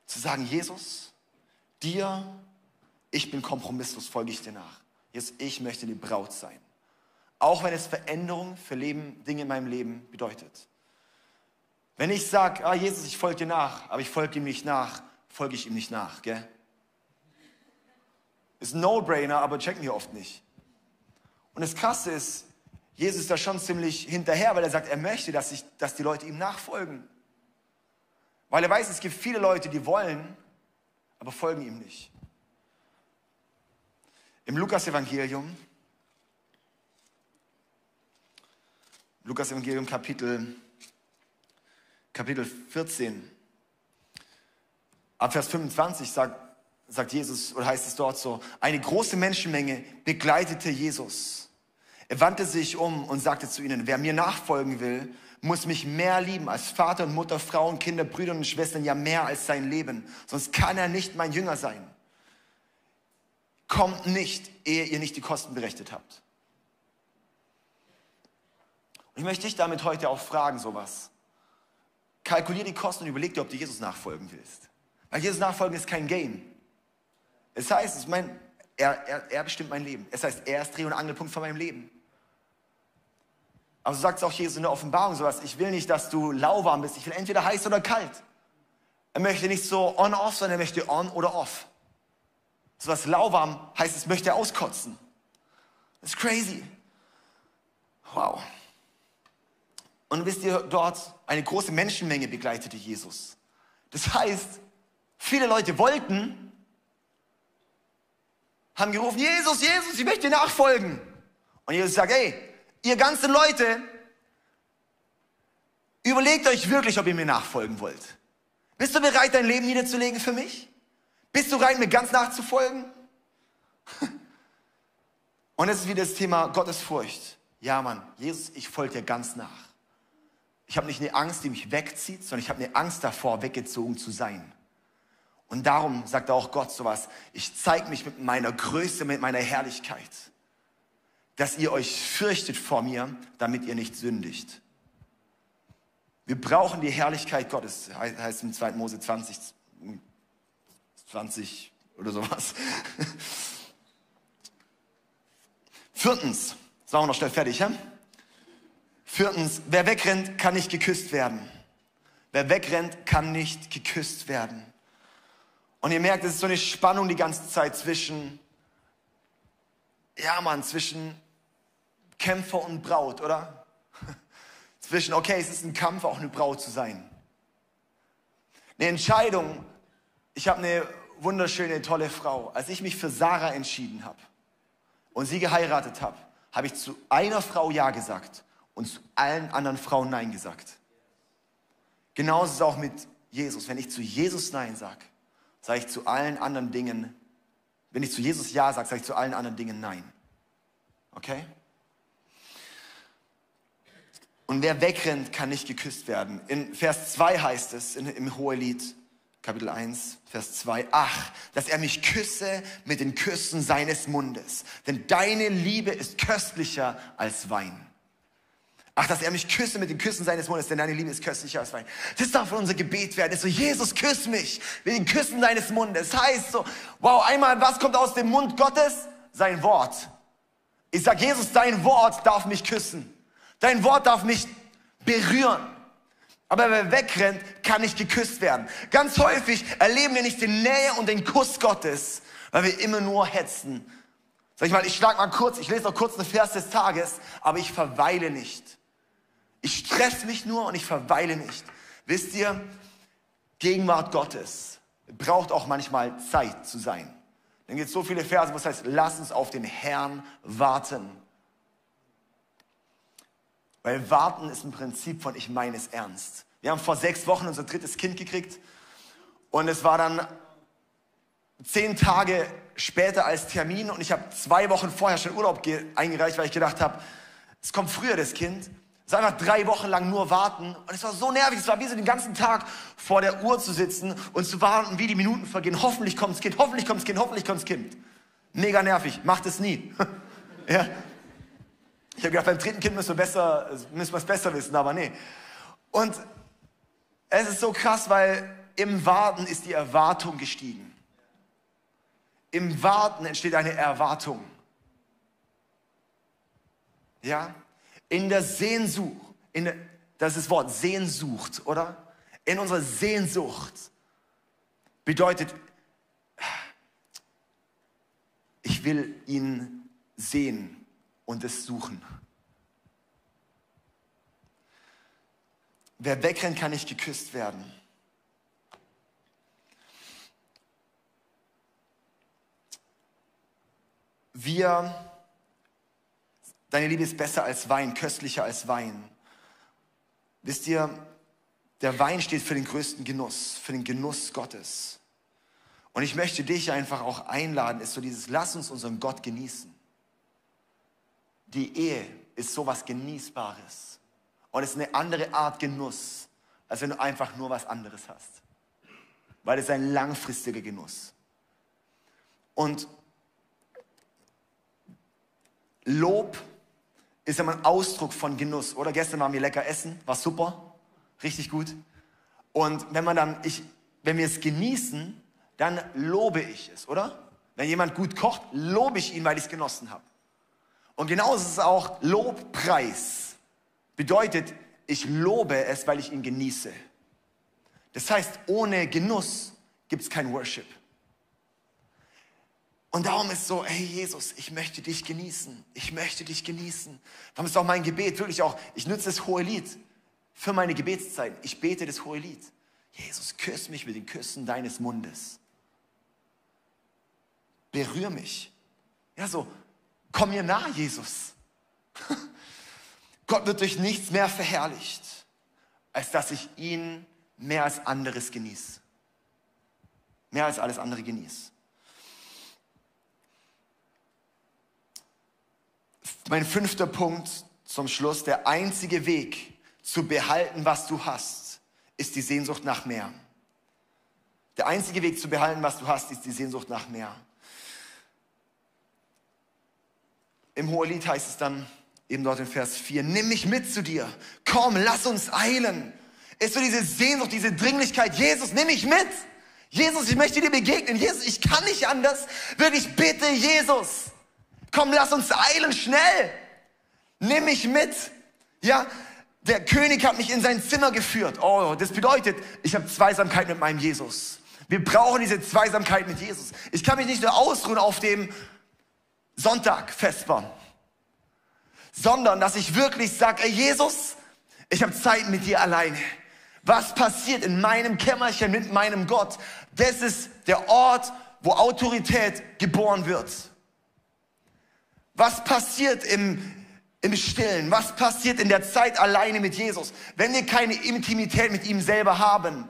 Zu sagen, Jesus, dir, ich bin kompromisslos, folge ich dir nach. Jesus, ich möchte die Braut sein. Auch wenn es Veränderung für Leben, Dinge in meinem Leben bedeutet. Wenn ich sage, ah, Jesus, ich folge dir nach, aber ich folge ihm nicht nach, folge ich ihm nicht nach, gell? Ist ein No-Brainer, aber checken wir oft nicht. Und das Krasse ist, Jesus ist da schon ziemlich hinterher, weil er sagt, er möchte, dass, ich, dass die Leute ihm nachfolgen. Weil er weiß, es gibt viele Leute, die wollen, aber folgen ihm nicht. Im Lukas-Evangelium, Lukas-Evangelium Kapitel, Kapitel 14, ab Vers 25 sagt, sagt Jesus, oder heißt es dort so, eine große Menschenmenge begleitete Jesus. Er wandte sich um und sagte zu ihnen, wer mir nachfolgen will, muss mich mehr lieben als Vater und Mutter, Frauen, Kinder, Brüder und Schwestern, ja mehr als sein Leben. Sonst kann er nicht mein Jünger sein. Kommt nicht, ehe ihr nicht die Kosten berechnet habt. Und ich möchte dich damit heute auch fragen, sowas. Kalkulier die Kosten und überleg dir, ob du Jesus nachfolgen willst. Weil Jesus nachfolgen ist kein Game. Es heißt, es mein, er, er, er bestimmt mein Leben. Es heißt, er ist Dreh- und Angelpunkt von meinem Leben. Aber so sagt es auch Jesus in der Offenbarung sowas. Ich will nicht, dass du lauwarm bist. Ich will entweder heiß oder kalt. Er möchte nicht so on-off, sondern er möchte on oder off. So was lauwarm heißt, es möchte auskotzen. Das ist crazy. Wow. Und wisst ihr, dort eine große Menschenmenge begleitete Jesus. Das heißt, viele Leute wollten, haben gerufen, Jesus, Jesus, ich möchte dir nachfolgen. Und Jesus sagt, ey, ihr ganzen Leute, überlegt euch wirklich, ob ihr mir nachfolgen wollt. Bist du bereit, dein Leben niederzulegen für mich? Bist du bereit, mir ganz nachzufolgen? Und es ist wieder das Thema Gottesfurcht. Ja, Mann, Jesus, ich folge dir ganz nach. Ich habe nicht eine Angst, die mich wegzieht, sondern ich habe eine Angst davor, weggezogen zu sein. Und darum sagt auch Gott sowas, ich zeige mich mit meiner Größe, mit meiner Herrlichkeit dass ihr euch fürchtet vor mir, damit ihr nicht sündigt. Wir brauchen die Herrlichkeit Gottes, heißt im 2. Mose 20, 20 oder sowas. Viertens, sagen wir noch schnell fertig, ja? Viertens, wer wegrennt, kann nicht geküsst werden. Wer wegrennt, kann nicht geküsst werden. Und ihr merkt, es ist so eine Spannung die ganze Zeit zwischen, ja Mann, zwischen Kämpfer und Braut, oder? zwischen, okay, es ist ein Kampf, auch eine Braut zu sein. Eine Entscheidung. Ich habe eine wunderschöne, tolle Frau. Als ich mich für Sarah entschieden habe und sie geheiratet habe, habe ich zu einer Frau Ja gesagt und zu allen anderen Frauen Nein gesagt. Genauso ist es auch mit Jesus. Wenn ich zu Jesus Nein sage, sage ich zu allen anderen Dingen, wenn ich zu Jesus Ja sage, sage ich zu allen anderen Dingen Nein. Okay? Und wer wegrennt, kann nicht geküsst werden. In Vers 2 heißt es im Hohelied, Kapitel 1, Vers 2, ach, dass er mich küsse mit den Küssen seines Mundes, denn deine Liebe ist köstlicher als Wein. Ach, dass er mich küsse mit den Küssen seines Mundes, denn deine Liebe ist köstlicher als Wein. Das darf unser Gebet werden. Das so, Jesus, küss mich mit den Küssen deines Mundes. Das heißt so, wow, einmal, was kommt aus dem Mund Gottes? Sein Wort. Ich sag, Jesus, dein Wort darf mich küssen. Dein Wort darf mich berühren. Aber wer wegrennt, kann nicht geküsst werden. Ganz häufig erleben wir nicht die Nähe und den Kuss Gottes, weil wir immer nur hetzen. Sag ich mal, ich schlag mal kurz, ich lese noch kurz einen Vers des Tages, aber ich verweile nicht. Ich stress mich nur und ich verweile nicht. Wisst ihr, Gegenwart Gottes braucht auch manchmal Zeit zu sein. Dann gibt es so viele Verse, wo es heißt, lass uns auf den Herrn warten. Weil warten ist ein Prinzip von ich meine es ernst. Wir haben vor sechs Wochen unser drittes Kind gekriegt und es war dann zehn Tage später als Termin und ich habe zwei Wochen vorher schon Urlaub eingereicht, weil ich gedacht habe, es kommt früher das Kind. Es war einfach drei Wochen lang nur warten und es war so nervig. Es war wie so den ganzen Tag vor der Uhr zu sitzen und zu warten, wie die Minuten vergehen. Hoffentlich kommt das Kind, hoffentlich kommt das Kind, hoffentlich kommt das Kind. Mega nervig, macht es nie. ja. Ich habe gedacht, beim dritten Kind müssen wir, besser, müssen wir es besser wissen, aber nee. Und es ist so krass, weil im Warten ist die Erwartung gestiegen. Im Warten entsteht eine Erwartung. Ja? In der Sehnsucht, in der, das ist das Wort Sehnsucht, oder? In unserer Sehnsucht bedeutet, ich will ihn sehen und es suchen. Wer wegrennt, kann nicht geküsst werden. Wir, deine Liebe ist besser als Wein, köstlicher als Wein. Wisst ihr, der Wein steht für den größten Genuss, für den Genuss Gottes. Und ich möchte dich einfach auch einladen, ist so dieses, lass uns unseren Gott genießen die Ehe ist sowas Genießbares. Und es ist eine andere Art Genuss, als wenn du einfach nur was anderes hast. Weil es ein langfristiger Genuss. Und Lob ist immer ein Ausdruck von Genuss. Oder gestern waren wir lecker essen, war super, richtig gut. Und wenn man dann, ich, wenn wir es genießen, dann lobe ich es, oder? Wenn jemand gut kocht, lobe ich ihn, weil ich es genossen habe. Und genauso ist es auch Lobpreis. Bedeutet, ich lobe es, weil ich ihn genieße. Das heißt, ohne Genuss gibt es kein Worship. Und darum ist so, hey Jesus, ich möchte dich genießen. Ich möchte dich genießen. Darum ist auch mein Gebet wirklich auch, ich nutze das hohe Lied für meine Gebetszeit. Ich bete das hohe Lied. Jesus, küss mich mit den Küssen deines Mundes. Berühr mich. Ja, so, Komm mir nah, Jesus. Gott wird durch nichts mehr verherrlicht, als dass ich ihn mehr als anderes genieße. Mehr als alles andere genieße. Mein fünfter Punkt zum Schluss, der einzige Weg zu behalten, was du hast, ist die Sehnsucht nach mehr. Der einzige Weg zu behalten, was du hast, ist die Sehnsucht nach mehr. Im Hohelied heißt es dann, eben dort in Vers 4, nimm mich mit zu dir. Komm, lass uns eilen. Ist so diese Sehnsucht, diese Dringlichkeit. Jesus, nimm mich mit. Jesus, ich möchte dir begegnen. Jesus, ich kann nicht anders. Wirklich, bitte, Jesus. Komm, lass uns eilen, schnell. Nimm mich mit. Ja, der König hat mich in sein Zimmer geführt. Oh, das bedeutet, ich habe Zweisamkeit mit meinem Jesus. Wir brauchen diese Zweisamkeit mit Jesus. Ich kann mich nicht nur ausruhen auf dem, Sonntag festbauen, sondern dass ich wirklich sage, Jesus, Ich habe Zeit mit dir alleine. Was passiert in meinem Kämmerchen mit meinem Gott? Das ist der Ort, wo Autorität geboren wird. Was passiert im, im Stillen? Was passiert in der Zeit alleine mit Jesus? Wenn wir keine Intimität mit ihm selber haben,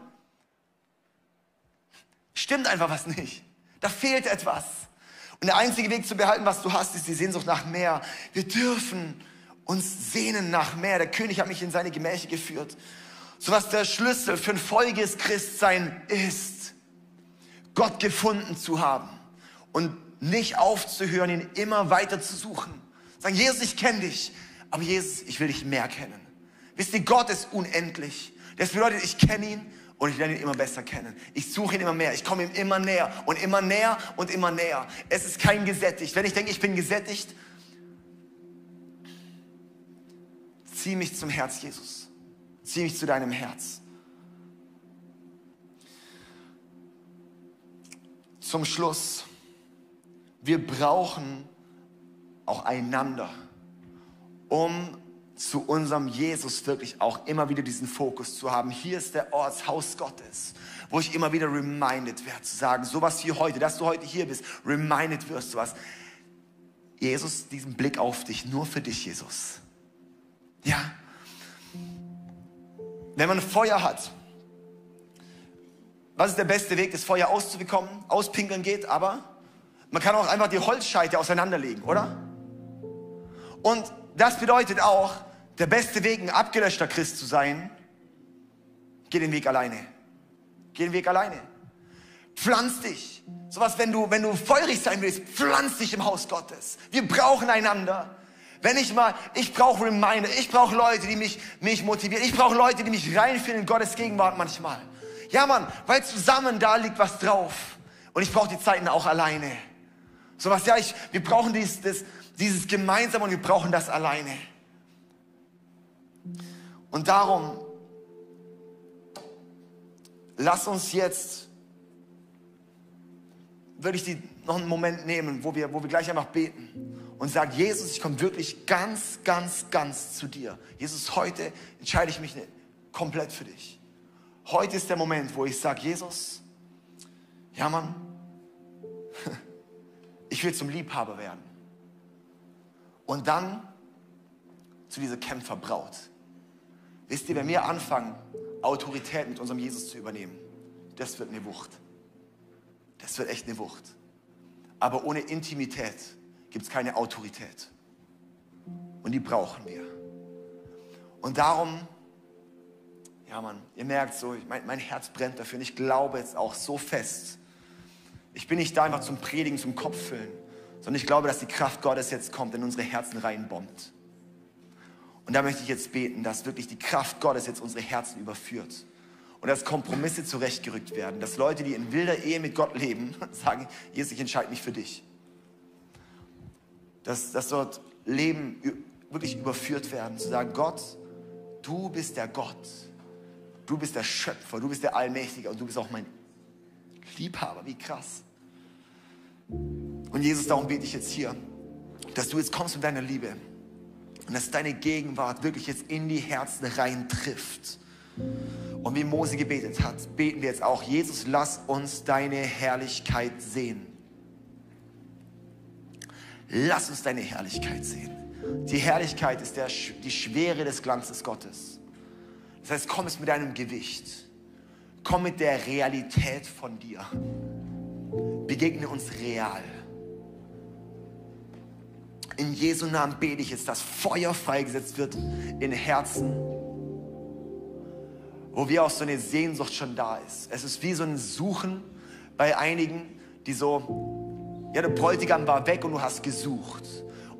stimmt einfach was nicht. Da fehlt etwas. Und der einzige Weg zu behalten, was du hast, ist die Sehnsucht nach mehr. Wir dürfen uns sehnen nach mehr. Der König hat mich in seine Gemächer geführt. So was der Schlüssel für ein folgendes Christsein ist, Gott gefunden zu haben und nicht aufzuhören, ihn immer weiter zu suchen. Sagen, Jesus, ich kenne dich, aber Jesus, ich will dich mehr kennen. Wisst ihr, Gott ist unendlich. Das bedeutet, ich kenne ihn und ich lerne ihn immer besser kennen. Ich suche ihn immer mehr. Ich komme ihm immer näher und immer näher und immer näher. Es ist kein gesättigt. Wenn ich denke, ich bin gesättigt, zieh mich zum Herz Jesus. Zieh mich zu deinem Herz. Zum Schluss wir brauchen auch einander, um zu unserem Jesus wirklich auch immer wieder diesen Fokus zu haben. Hier ist der Ort, Haus Gottes, wo ich immer wieder reminded werde, zu sagen, sowas wie heute, dass du heute hier bist, reminded wirst du was. Jesus, diesen Blick auf dich, nur für dich, Jesus. Ja. Wenn man Feuer hat, was ist der beste Weg, das Feuer auszubekommen? Auspinkeln geht, aber man kann auch einfach die Holzscheite auseinanderlegen, oder? Und das bedeutet auch, der beste Weg, ein abgelöschter Christ zu sein, geh den Weg alleine. Geh den Weg alleine. Pflanz dich. Sowas, wenn du, wenn du feurig sein willst, pflanz dich im Haus Gottes. Wir brauchen einander. Wenn ich mal, ich brauche Reminder, ich brauche Leute, die mich, mich motivieren, ich brauche Leute, die mich reinfinden in Gottes Gegenwart manchmal. Ja, Mann, weil zusammen da liegt was drauf. Und ich brauche die Zeiten auch alleine. So was, ja, ich, wir brauchen dies, das, dieses gemeinsam und wir brauchen das alleine. Und darum, lass uns jetzt würde ich die noch einen Moment nehmen, wo wir, wo wir gleich einfach beten und sagen, Jesus, ich komme wirklich ganz, ganz, ganz zu dir. Jesus, heute entscheide ich mich komplett für dich. Heute ist der Moment, wo ich sage, Jesus, ja Mann, ich will zum Liebhaber werden. Und dann zu dieser Kämpferbraut. Wisst ihr, wenn wir anfangen, Autorität mit unserem Jesus zu übernehmen, das wird eine Wucht. Das wird echt eine Wucht. Aber ohne Intimität gibt es keine Autorität. Und die brauchen wir. Und darum, ja Mann, ihr merkt so, mein, mein Herz brennt dafür und ich glaube jetzt auch so fest, ich bin nicht da einfach zum Predigen, zum Kopffüllen, sondern ich glaube, dass die Kraft Gottes jetzt kommt, in unsere Herzen reinbombt. Und da möchte ich jetzt beten, dass wirklich die Kraft Gottes jetzt unsere Herzen überführt. Und dass Kompromisse zurechtgerückt werden. Dass Leute, die in wilder Ehe mit Gott leben, sagen, Jesus, ich entscheide mich für dich. Dass, dass dort Leben wirklich überführt werden. Zu sagen, Gott, du bist der Gott. Du bist der Schöpfer. Du bist der Allmächtige. Und du bist auch mein Liebhaber, wie krass. Und Jesus, darum bete ich jetzt hier, dass du jetzt kommst mit deiner Liebe und dass deine Gegenwart wirklich jetzt in die Herzen rein trifft. Und wie Mose gebetet hat, beten wir jetzt auch, Jesus, lass uns deine Herrlichkeit sehen. Lass uns deine Herrlichkeit sehen. Die Herrlichkeit ist der, die Schwere des Glanzes Gottes. Das heißt, komm es mit deinem Gewicht. Komm mit der Realität von dir. Begegne uns real. In Jesu Namen bete ich jetzt, dass Feuer freigesetzt wird in Herzen, wo wir auch so eine Sehnsucht schon da ist. Es ist wie so ein Suchen bei einigen, die so, ja, der Bräutigam war weg und du hast gesucht.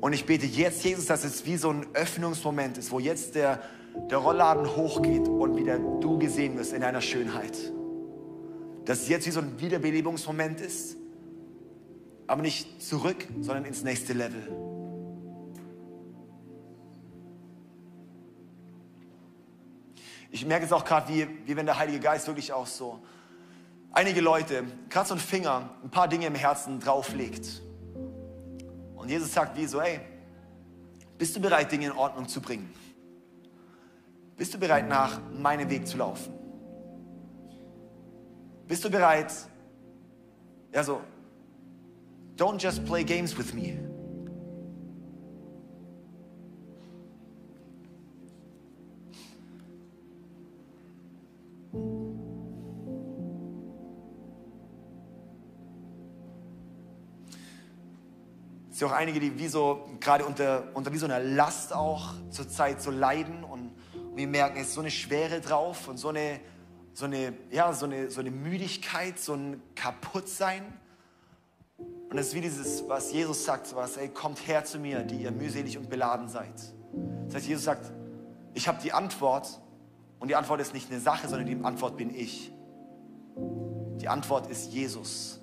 Und ich bete jetzt, Jesus, dass es wie so ein Öffnungsmoment ist, wo jetzt der der Rollladen hochgeht und wieder du gesehen wirst in deiner Schönheit. Dass es jetzt wie so ein Wiederbelebungsmoment ist, aber nicht zurück, sondern ins nächste Level. Ich merke es auch gerade, wie, wie wenn der Heilige Geist wirklich auch so einige Leute, gerade so ein Finger, ein paar Dinge im Herzen drauflegt. Und Jesus sagt wie so, ey, bist du bereit, Dinge in Ordnung zu bringen? Bist du bereit, nach meinem Weg zu laufen? Bist du bereit, also, don't just play games with me. Es sind auch einige, die wie so, gerade unter, unter wie so einer Last auch zurzeit so leiden und wir merken, es ist so eine Schwere drauf und so eine, so eine, ja, so eine, so eine Müdigkeit, so ein Kaputtsein. Und es ist wie dieses, was Jesus sagt, was, ey, kommt her zu mir, die ihr mühselig und beladen seid. Das heißt, Jesus sagt, ich habe die Antwort und die Antwort ist nicht eine Sache, sondern die Antwort bin ich. Die Antwort ist Jesus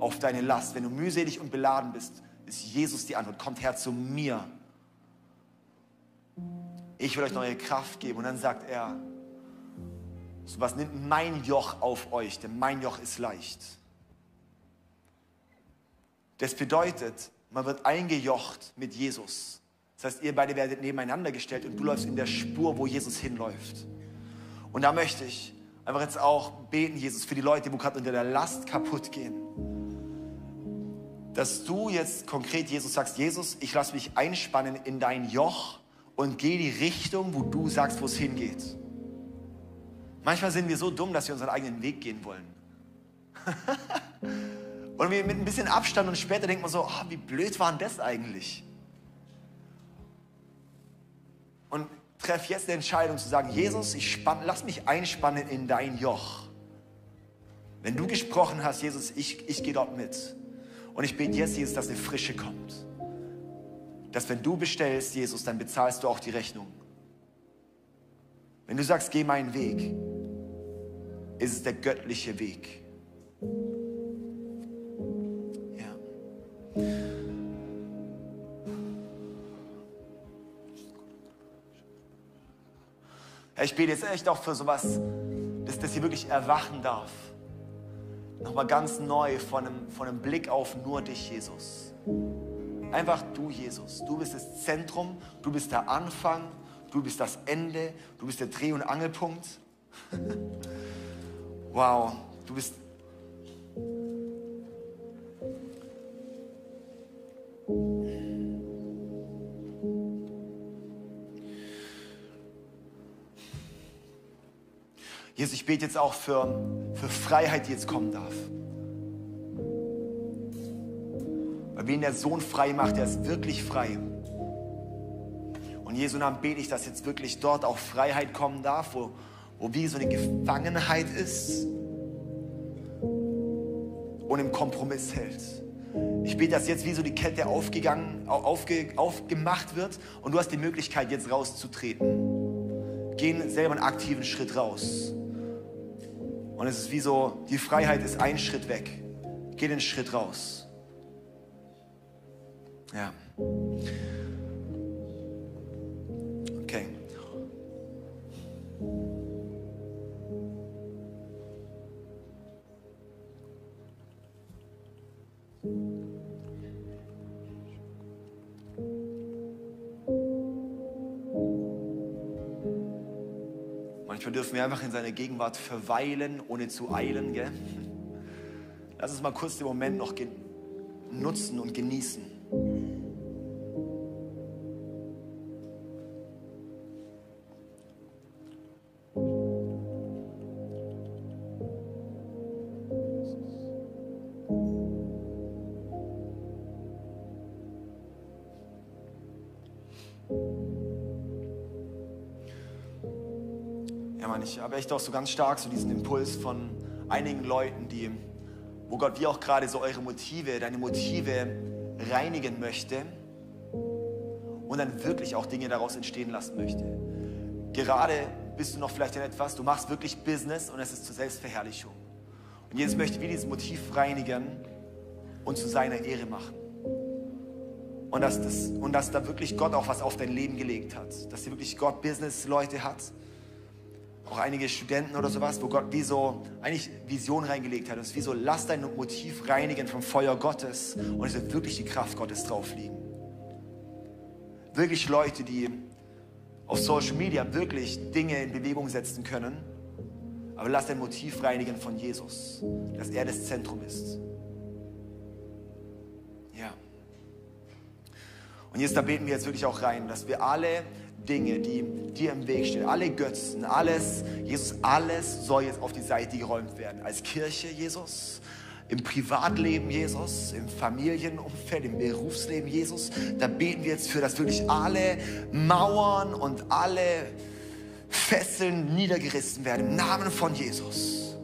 auf deine Last. Wenn du mühselig und beladen bist, ist Jesus die Antwort. Kommt her zu mir. Ich will euch neue Kraft geben. Und dann sagt er, so was nimmt mein Joch auf euch, denn mein Joch ist leicht. Das bedeutet, man wird eingejocht mit Jesus. Das heißt, ihr beide werdet nebeneinander gestellt und du läufst in der Spur, wo Jesus hinläuft. Und da möchte ich einfach jetzt auch beten, Jesus, für die Leute, die gerade unter der Last kaputt gehen dass du jetzt konkret Jesus sagst, Jesus, ich lasse mich einspannen in dein Joch und gehe die Richtung, wo du sagst, wo es hingeht. Manchmal sind wir so dumm, dass wir unseren eigenen Weg gehen wollen. und wir mit ein bisschen Abstand und später denkt man so, oh, wie blöd war denn das eigentlich? Und treff jetzt die Entscheidung zu sagen, Jesus, ich spann, lass mich einspannen in dein Joch. Wenn du gesprochen hast, Jesus, ich, ich gehe dort mit. Und ich bete jetzt, Jesus, dass eine Frische kommt. Dass wenn du bestellst, Jesus, dann bezahlst du auch die Rechnung. Wenn du sagst, geh meinen Weg, ist es der göttliche Weg. Ja. Ich bete jetzt echt auch für sowas, dass das hier wirklich erwachen darf nochmal ganz neu von einem, von einem Blick auf nur dich, Jesus. Einfach du, Jesus. Du bist das Zentrum, du bist der Anfang, du bist das Ende, du bist der Dreh- und Angelpunkt. wow, du bist Jesus, ich bete jetzt auch für, für Freiheit, die jetzt kommen darf. Weil wen der Sohn frei macht, der ist wirklich frei. Und Jesu Namen bete ich, dass jetzt wirklich dort auch Freiheit kommen darf, wo, wo wie so eine Gefangenheit ist und im Kompromiss hält. Ich bete, dass jetzt wie so die Kette aufgegangen, aufge, aufgemacht wird und du hast die Möglichkeit, jetzt rauszutreten. Gehen selber einen aktiven Schritt raus. Und es ist wie so, die Freiheit ist ein Schritt weg. Geh den Schritt raus. Ja. Manchmal dürfen wir einfach in seiner Gegenwart verweilen, ohne zu eilen. Gell? Lass uns mal kurz den Moment noch nutzen und genießen. Habe echt auch so ganz stark so diesen Impuls von einigen Leuten, die, wo Gott wie auch gerade so eure Motive, deine Motive reinigen möchte und dann wirklich auch Dinge daraus entstehen lassen möchte. Gerade bist du noch vielleicht in etwas, du machst wirklich Business und es ist zur Selbstverherrlichung. Und Jesus möchte wie dieses Motiv reinigen und zu seiner Ehre machen. Und dass, das, und dass da wirklich Gott auch was auf dein Leben gelegt hat. Dass hier wirklich Gott Business-Leute hat auch einige Studenten oder sowas, wo Gott wie so eigentlich Vision reingelegt hat. Und es ist wie so, lass dein Motiv reinigen vom Feuer Gottes und es wird wirklich die Kraft Gottes drauf liegen. Wirklich Leute, die, auf Social Media wirklich Dinge in Bewegung setzen können. Aber lass dein Motiv reinigen von Jesus, dass er das Zentrum ist. Ja. Und jetzt, da beten wir jetzt wirklich auch rein, dass wir alle Dinge, die dir im Weg stehen, alle Götzen, alles, Jesus, alles soll jetzt auf die Seite geräumt werden. Als Kirche, Jesus, im Privatleben, Jesus, im Familienumfeld, im Berufsleben, Jesus. Da beten wir jetzt für, dass wirklich alle Mauern und alle Fesseln niedergerissen werden. Im Namen von Jesus.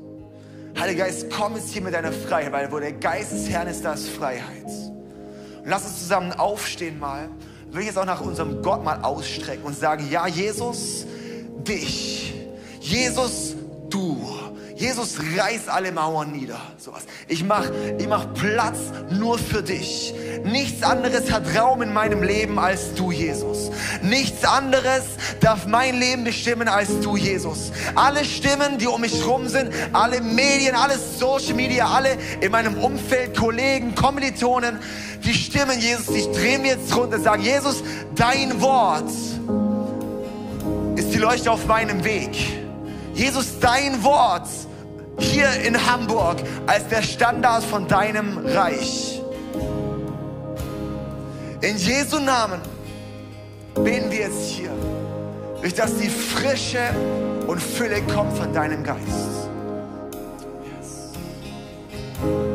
Heiliger Geist, komm jetzt hier mit deiner Freiheit, weil wo der Geist des Herrn ist, da ist Freiheit. Und lass uns zusammen aufstehen mal. Will ich jetzt auch nach unserem Gott mal ausstrecken und sagen, ja, Jesus, dich. Jesus, du. Jesus, reiß alle Mauern nieder. Sowas. Ich mach, ich mach Platz nur für dich. Nichts anderes hat Raum in meinem Leben als du, Jesus. Nichts anderes darf mein Leben bestimmen als du, Jesus. Alle Stimmen, die um mich rum sind, alle Medien, alles Social Media, alle in meinem Umfeld, Kollegen, Kommilitonen, die Stimmen, Jesus, die drehen mir jetzt runter, sagen, Jesus, dein Wort ist die Leuchte auf meinem Weg. Jesus, dein Wort hier in Hamburg als der Standard von deinem Reich. In Jesu Namen beten wir jetzt hier, durch dass die Frische und Fülle kommt von deinem Geist. Yes.